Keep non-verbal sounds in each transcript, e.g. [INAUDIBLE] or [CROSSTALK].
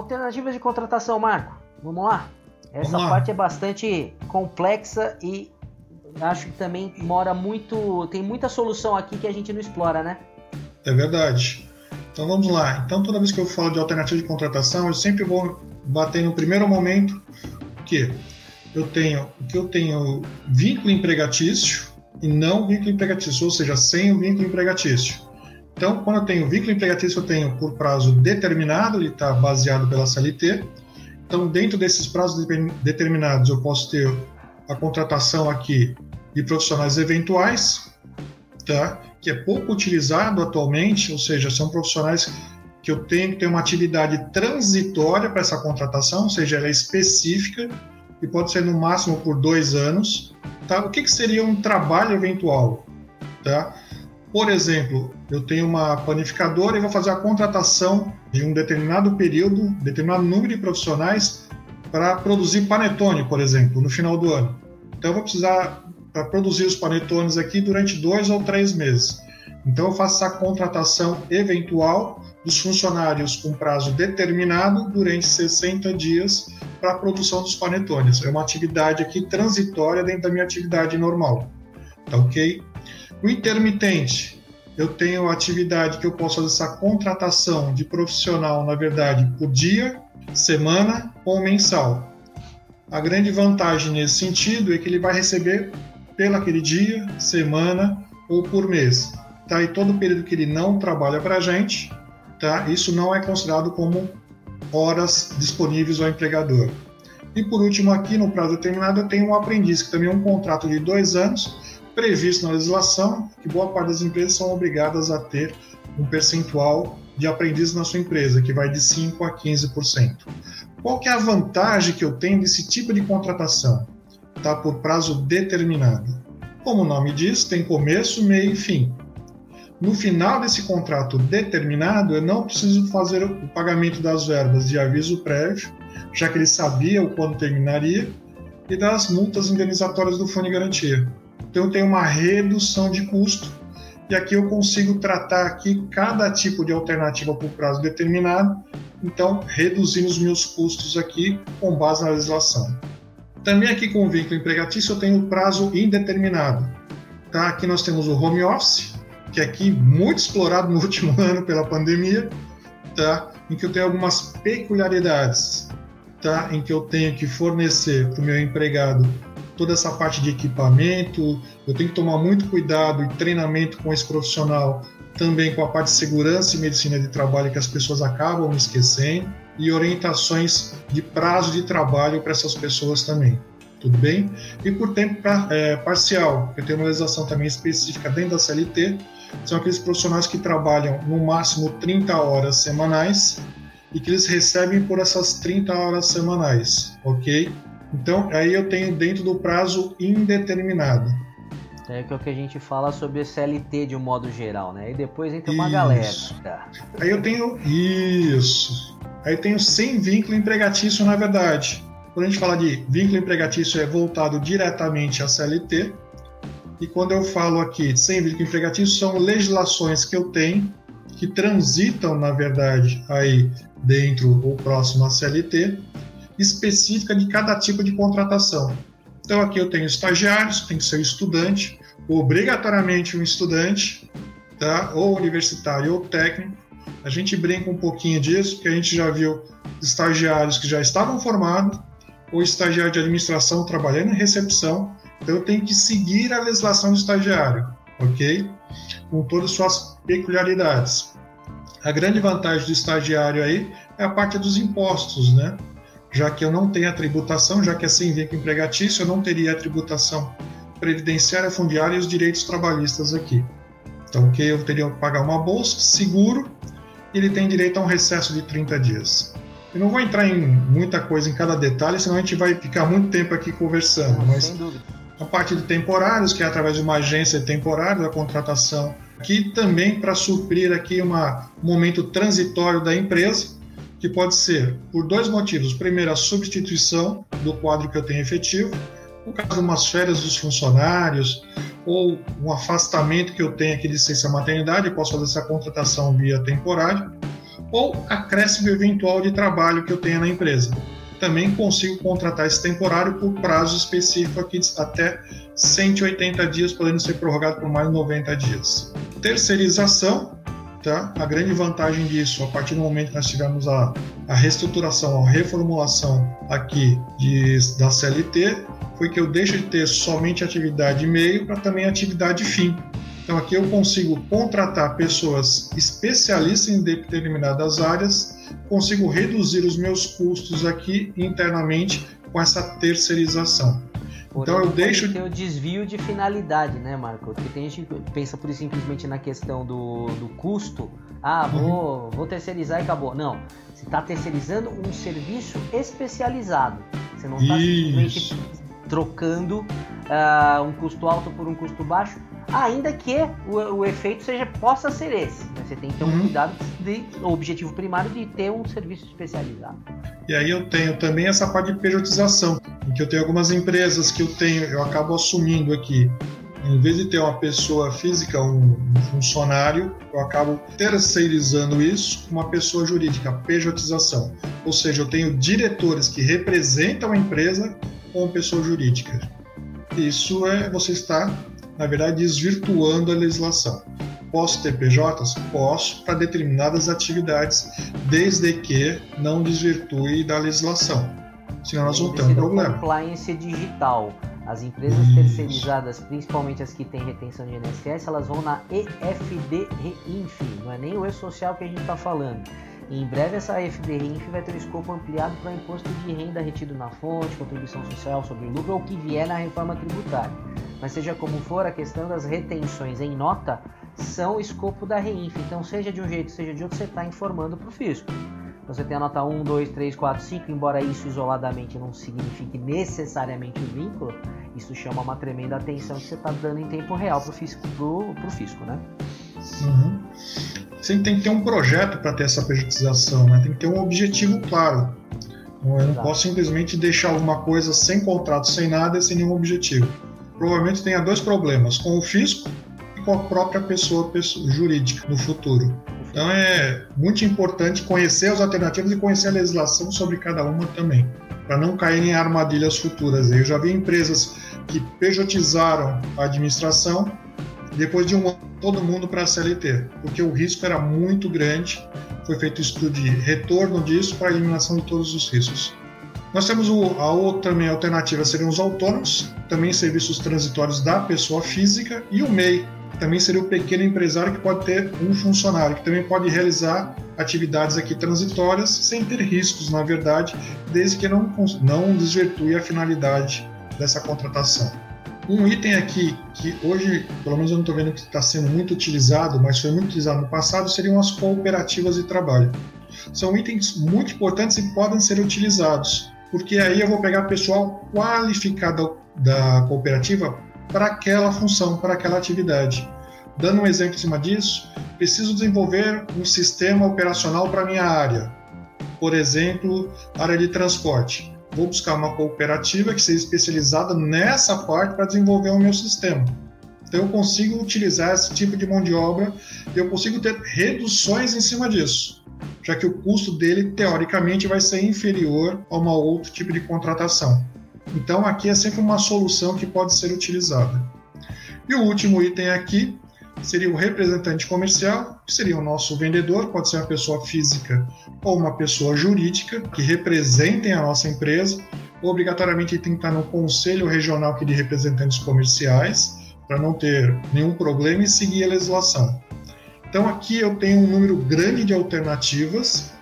Alternativas de contratação, Marco. Vamos lá? Essa Vamos lá. parte é bastante complexa e acho que também mora muito. Tem muita solução aqui que a gente não explora, né? É verdade. Então vamos lá. Então toda vez que eu falo de alternativa de contratação, eu sempre vou bater no primeiro momento que eu tenho que eu tenho vínculo empregatício e não vínculo empregatício, ou seja, sem o vínculo empregatício. Então, quando eu tenho vínculo empregatício, eu tenho por prazo determinado, ele está baseado pela CLT. Então, dentro desses prazos de- determinados, eu posso ter a contratação aqui de profissionais eventuais, tá? que é pouco utilizado atualmente, ou seja, são profissionais que eu tenho que ter uma atividade transitória para essa contratação, ou seja, ela é específica e pode ser no máximo por dois anos. Tá? O que, que seria um trabalho eventual? Tá? Por exemplo, eu tenho uma panificadora e vou fazer a contratação de um determinado período, determinado número de profissionais para produzir panetone, por exemplo, no final do ano. Então, eu vou precisar para produzir os panetones aqui durante dois ou três meses. Então, eu faço essa contratação eventual dos funcionários com prazo determinado durante 60 dias para a produção dos panetones. É uma atividade aqui transitória dentro da minha atividade normal. Tá ok? O intermitente, eu tenho atividade que eu posso fazer essa contratação de profissional, na verdade, por dia, semana ou mensal. A grande vantagem nesse sentido é que ele vai receber pelo aquele dia, semana ou por mês. Tá? E todo período que ele não trabalha para a gente, tá? isso não é considerado como horas disponíveis ao empregador. E por último, aqui no prazo determinado, eu tenho um aprendiz, que também é um contrato de dois anos, previsto na legislação, que boa parte das empresas são obrigadas a ter um percentual de aprendiz na sua empresa, que vai de 5% a 15%. Qual que é a vantagem que eu tenho desse tipo de contratação? Tá por prazo determinado. Como o nome diz, tem começo, meio e fim. No final desse contrato determinado, eu não preciso fazer o pagamento das verbas de aviso prévio, já que ele sabia o quando terminaria, e das multas indenizatórias do Fundo de Garantia. Então eu tenho uma redução de custo e aqui eu consigo tratar aqui cada tipo de alternativa por prazo determinado, então reduzindo os meus custos aqui com base na legislação. Também aqui com o vínculo empregatício eu tenho o prazo indeterminado. Tá? Aqui nós temos o home office, que é aqui muito explorado no [LAUGHS] último ano pela pandemia, tá? em que eu tenho algumas peculiaridades, tá? em que eu tenho que fornecer para o meu empregado toda essa parte de equipamento, eu tenho que tomar muito cuidado e treinamento com esse profissional, também com a parte de segurança e medicina de trabalho que as pessoas acabam esquecendo, e orientações de prazo de trabalho para essas pessoas também. Tudo bem? E por tempo pra, é, parcial, eu tenho uma legislação também específica dentro da CLT, são aqueles profissionais que trabalham no máximo 30 horas semanais e que eles recebem por essas 30 horas semanais, ok? Então, aí eu tenho dentro do prazo indeterminado. É que é o que a gente fala sobre CLT de um modo geral, né? E depois entra uma Isso. galera. Aí eu tenho isso. Aí eu tenho sem vínculo empregatício, na verdade. Quando a gente fala de vínculo empregatício, é voltado diretamente à CLT. E quando eu falo aqui de sem vínculo empregatício, são legislações que eu tenho que transitam, na verdade, aí dentro ou próximo à CLT, específica de cada tipo de contratação. Então aqui eu tenho estagiários, tem que ser estudante, obrigatoriamente um estudante, tá? ou universitário ou técnico. A gente brinca um pouquinho disso, porque a gente já viu estagiários que já estavam formados, ou estagiário de administração trabalhando em recepção. Então eu tenho que seguir a legislação do estagiário, ok? Com todas as suas peculiaridades. A grande vantagem do estagiário aí é a parte dos impostos, né? Já que eu não tenho a tributação, já que é sem vínculo empregatício, eu não teria a tributação previdenciária, fundiária e os direitos trabalhistas aqui. Então, que eu teria que pagar uma bolsa, seguro, e ele tem direito a um recesso de 30 dias. Eu não vou entrar em muita coisa em cada detalhe, senão a gente vai ficar muito tempo aqui conversando, Não, mas a parte de temporários, que é através de uma agência temporária da contratação, aqui também para suprir aqui uma, um momento transitório da empresa, que pode ser por dois motivos. Primeiro, a substituição do quadro que eu tenho efetivo, no caso de umas férias dos funcionários, ou um afastamento que eu tenho aqui de licença maternidade, eu posso fazer essa contratação via temporária. ou acréscimo eventual de trabalho que eu tenha na empresa. Também consigo contratar esse temporário por prazo específico aqui até 180 dias, podendo ser prorrogado por mais 90 dias. Terceirização, tá? A grande vantagem disso, a partir do momento que nós tivemos a, a reestruturação, a reformulação aqui de, da CLT, foi que eu deixo de ter somente atividade meio para também atividade fim. Então aqui eu consigo contratar pessoas especialistas em determinadas áreas, consigo reduzir os meus custos aqui internamente com essa terceirização. Porém, então eu deixo ter o desvio de finalidade, né, Marco? Porque tem gente que pensa por simplesmente na questão do, do custo. Ah, vou, uhum. vou terceirizar e acabou. Não, você está terceirizando um serviço especializado. Você não está simplesmente trocando uh, um custo alto por um custo baixo ainda que o, o efeito seja possa ser esse. Você tem que ter um uhum. cuidado de o objetivo primário de ter um serviço especializado. E aí eu tenho também essa parte de pejotização, em que eu tenho algumas empresas que eu tenho, eu acabo assumindo aqui em vez de ter uma pessoa física, um, funcionário, eu acabo terceirizando isso com uma pessoa jurídica, pejotização. Ou seja, eu tenho diretores que representam a empresa como pessoa jurídica. Isso é você está na verdade, desvirtuando a legislação. Posso ter PJs? Posso, para determinadas atividades, desde que não desvirtue da legislação. Senão nós vamos ter um problema. Compliance digital. As empresas Isso. terceirizadas, principalmente as que têm retenção de INSS, elas vão na EFD Reinf, não é nem o E-Social que a gente está falando. E em breve essa EFD Reinf vai ter um escopo ampliado para imposto de renda retido na fonte, contribuição social sobre lucro ou o que vier na reforma tributária. Mas seja como for, a questão das retenções em nota são escopo da REINF. Então, seja de um jeito, seja de outro, você está informando para o fisco. Então, você tem a nota 1, 2, 3, 4, 5, embora isso isoladamente não signifique necessariamente o vínculo, isso chama uma tremenda atenção que você está dando em tempo real para o fisco, pro, pro fisco, né? Uhum. Você tem que ter um projeto para ter essa pejotização, né? tem que ter um objetivo claro. Eu não posso simplesmente deixar alguma coisa sem contrato, sem nada e sem nenhum objetivo provavelmente tenha dois problemas, com o fisco com a própria pessoa, pessoa jurídica no futuro. Então é muito importante conhecer as alternativas e conhecer a legislação sobre cada uma também, para não cair em armadilhas futuras. Eu já vi empresas que pejotizaram a administração depois de um ano todo mundo para a CLT, porque o risco era muito grande. Foi feito estudo de retorno disso para a eliminação de todos os riscos. Nós temos a outra também alternativa seriam os autônomos, também serviços transitórios da pessoa física, e o MEI, também seria o pequeno empresário que pode ter um funcionário, que também pode realizar atividades aqui transitórias sem ter riscos, na verdade, desde que não, não desvirtue a finalidade dessa contratação. Um item aqui que hoje, pelo menos eu não estou vendo que está sendo muito utilizado, mas foi muito utilizado no passado, seriam as cooperativas de trabalho. São itens muito importantes e podem ser utilizados porque aí eu vou pegar pessoal qualificado da cooperativa para aquela função, para aquela atividade. Dando um exemplo em cima disso, preciso desenvolver um sistema operacional para minha área. Por exemplo, área de transporte. Vou buscar uma cooperativa que seja especializada nessa parte para desenvolver o meu sistema. Então eu consigo utilizar esse tipo de mão de obra e eu consigo ter reduções em cima disso já que o custo dele, teoricamente, vai ser inferior a uma outro tipo de contratação. Então, aqui é sempre uma solução que pode ser utilizada. E o último item aqui seria o representante comercial, que seria o nosso vendedor, pode ser uma pessoa física ou uma pessoa jurídica, que representem a nossa empresa. Obrigatoriamente tem que estar no Conselho Regional de Representantes Comerciais, para não ter nenhum problema e seguir a legislação. Então aqui eu tenho um número grande de alternativas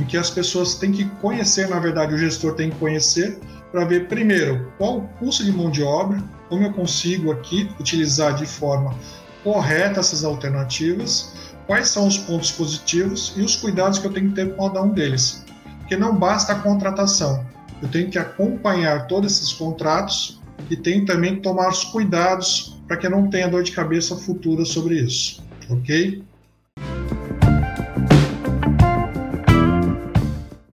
em que as pessoas têm que conhecer, na verdade o gestor tem que conhecer para ver primeiro qual o custo de mão de obra, como eu consigo aqui utilizar de forma correta essas alternativas, quais são os pontos positivos e os cuidados que eu tenho que ter com cada um deles. Porque não basta a contratação, eu tenho que acompanhar todos esses contratos e tenho também que tomar os cuidados para que não tenha dor de cabeça futura sobre isso ok?